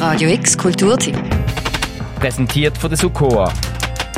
Radio X Kulturtipp. Präsentiert von der Sukoa.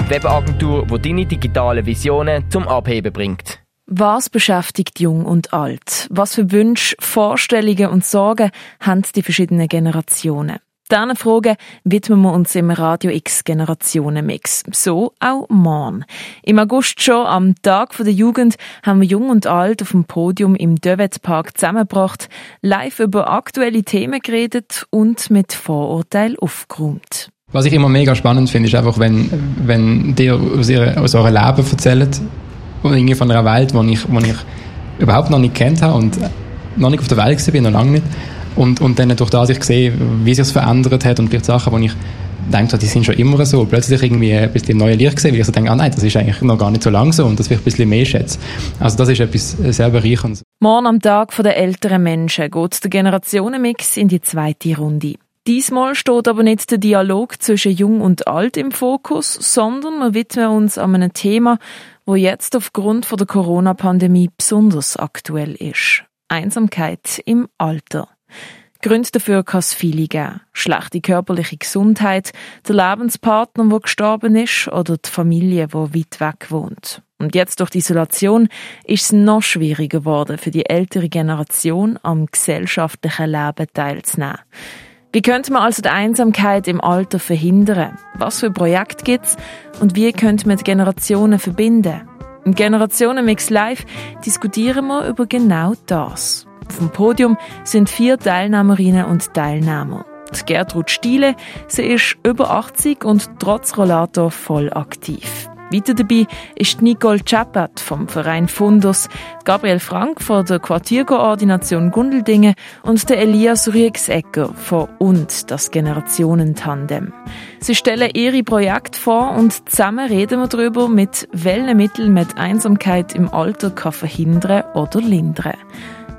Webagentur, die deine digitalen Visionen zum Abheben bringt. Was beschäftigt Jung und Alt? Was für Wünsche, Vorstellungen und Sorgen haben die verschiedenen Generationen? Diesen Fragen widmen wir uns im Radio X Generationenmix. So auch morgen. Im August schon, am Tag der Jugend, haben wir Jung und Alt auf dem Podium im Dövet zusammengebracht, live über aktuelle Themen geredet und mit Vorurteilen aufgeräumt. Was ich immer mega spannend finde, ist einfach, wenn, wenn dir aus, ihrer, aus eurem Leben erzählt, irgendwie von einer Welt, die ich, ich überhaupt noch nicht kennt habe und noch nicht auf der Welt war, noch lange nicht. Und, und dann durch das ich sehe, wie sich es verändert hat und vielleicht Sachen, die ich denke, die sind schon immer so, plötzlich irgendwie ein bisschen neue Licht gesehen, weil ich so denke, ah nein, das ist eigentlich noch gar nicht so lang so und das will ich ein bisschen mehr schätzen. Also das ist etwas sehr bereicherndes. Morgen am Tag der älteren Menschen geht der Generationenmix in die zweite Runde. Diesmal steht aber nicht der Dialog zwischen Jung und Alt im Fokus, sondern wir widmen uns an einem Thema, wo jetzt aufgrund der Corona-Pandemie besonders aktuell ist. Einsamkeit im Alter. Gründe dafür kann es viele geben. Schlechte körperliche Gesundheit, der Lebenspartner, der gestorben ist, oder die Familie, die weit weg wohnt. Und jetzt durch die Isolation ist es noch schwieriger geworden, für die ältere Generation am gesellschaftlichen Leben teilzunehmen. Wie könnte man also die Einsamkeit im Alter verhindern? Was für Projekte gibt es? Und wie könnte man die Generationen verbinden? Im Generationenmix Live diskutieren wir über genau das. Auf dem Podium sind vier Teilnehmerinnen und Teilnehmer. Die Gertrud Stiele, sie ist über 80 und trotz Rollator voll aktiv. Weiter dabei ist Nicole Chappert vom Verein Fundus, Gabriel Frank von der Quartierkoordination Gundeldingen und der Elias Riegsegger von «Und», das Generationentandem. Sie stellen ihre Projekte vor und zusammen reden wir darüber, mit welchen Mitteln man Einsamkeit im Alter kann verhindern oder lindern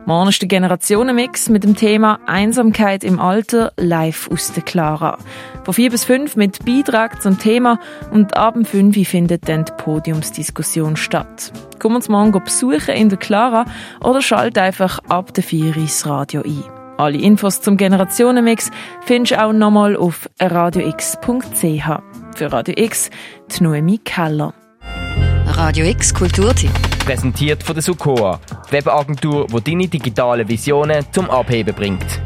Morgen ist der Generationenmix mit dem Thema Einsamkeit im Alter live aus der Clara. Von 4 bis 5 mit Beitrag zum Thema und ab 5 findet dann die Podiumsdiskussion statt. Komm uns morgen besuchen in der Clara oder schalt einfach ab der 4 ins Radio ein. Alle Infos zum Generationenmix findest du auch nochmal auf radiox.ch. Für Radio X, die Noemi Keller. Radio X Kulturtipp. Präsentiert von der Sukoa. Webagentur, die deine digitalen Visionen zum Abheben bringt.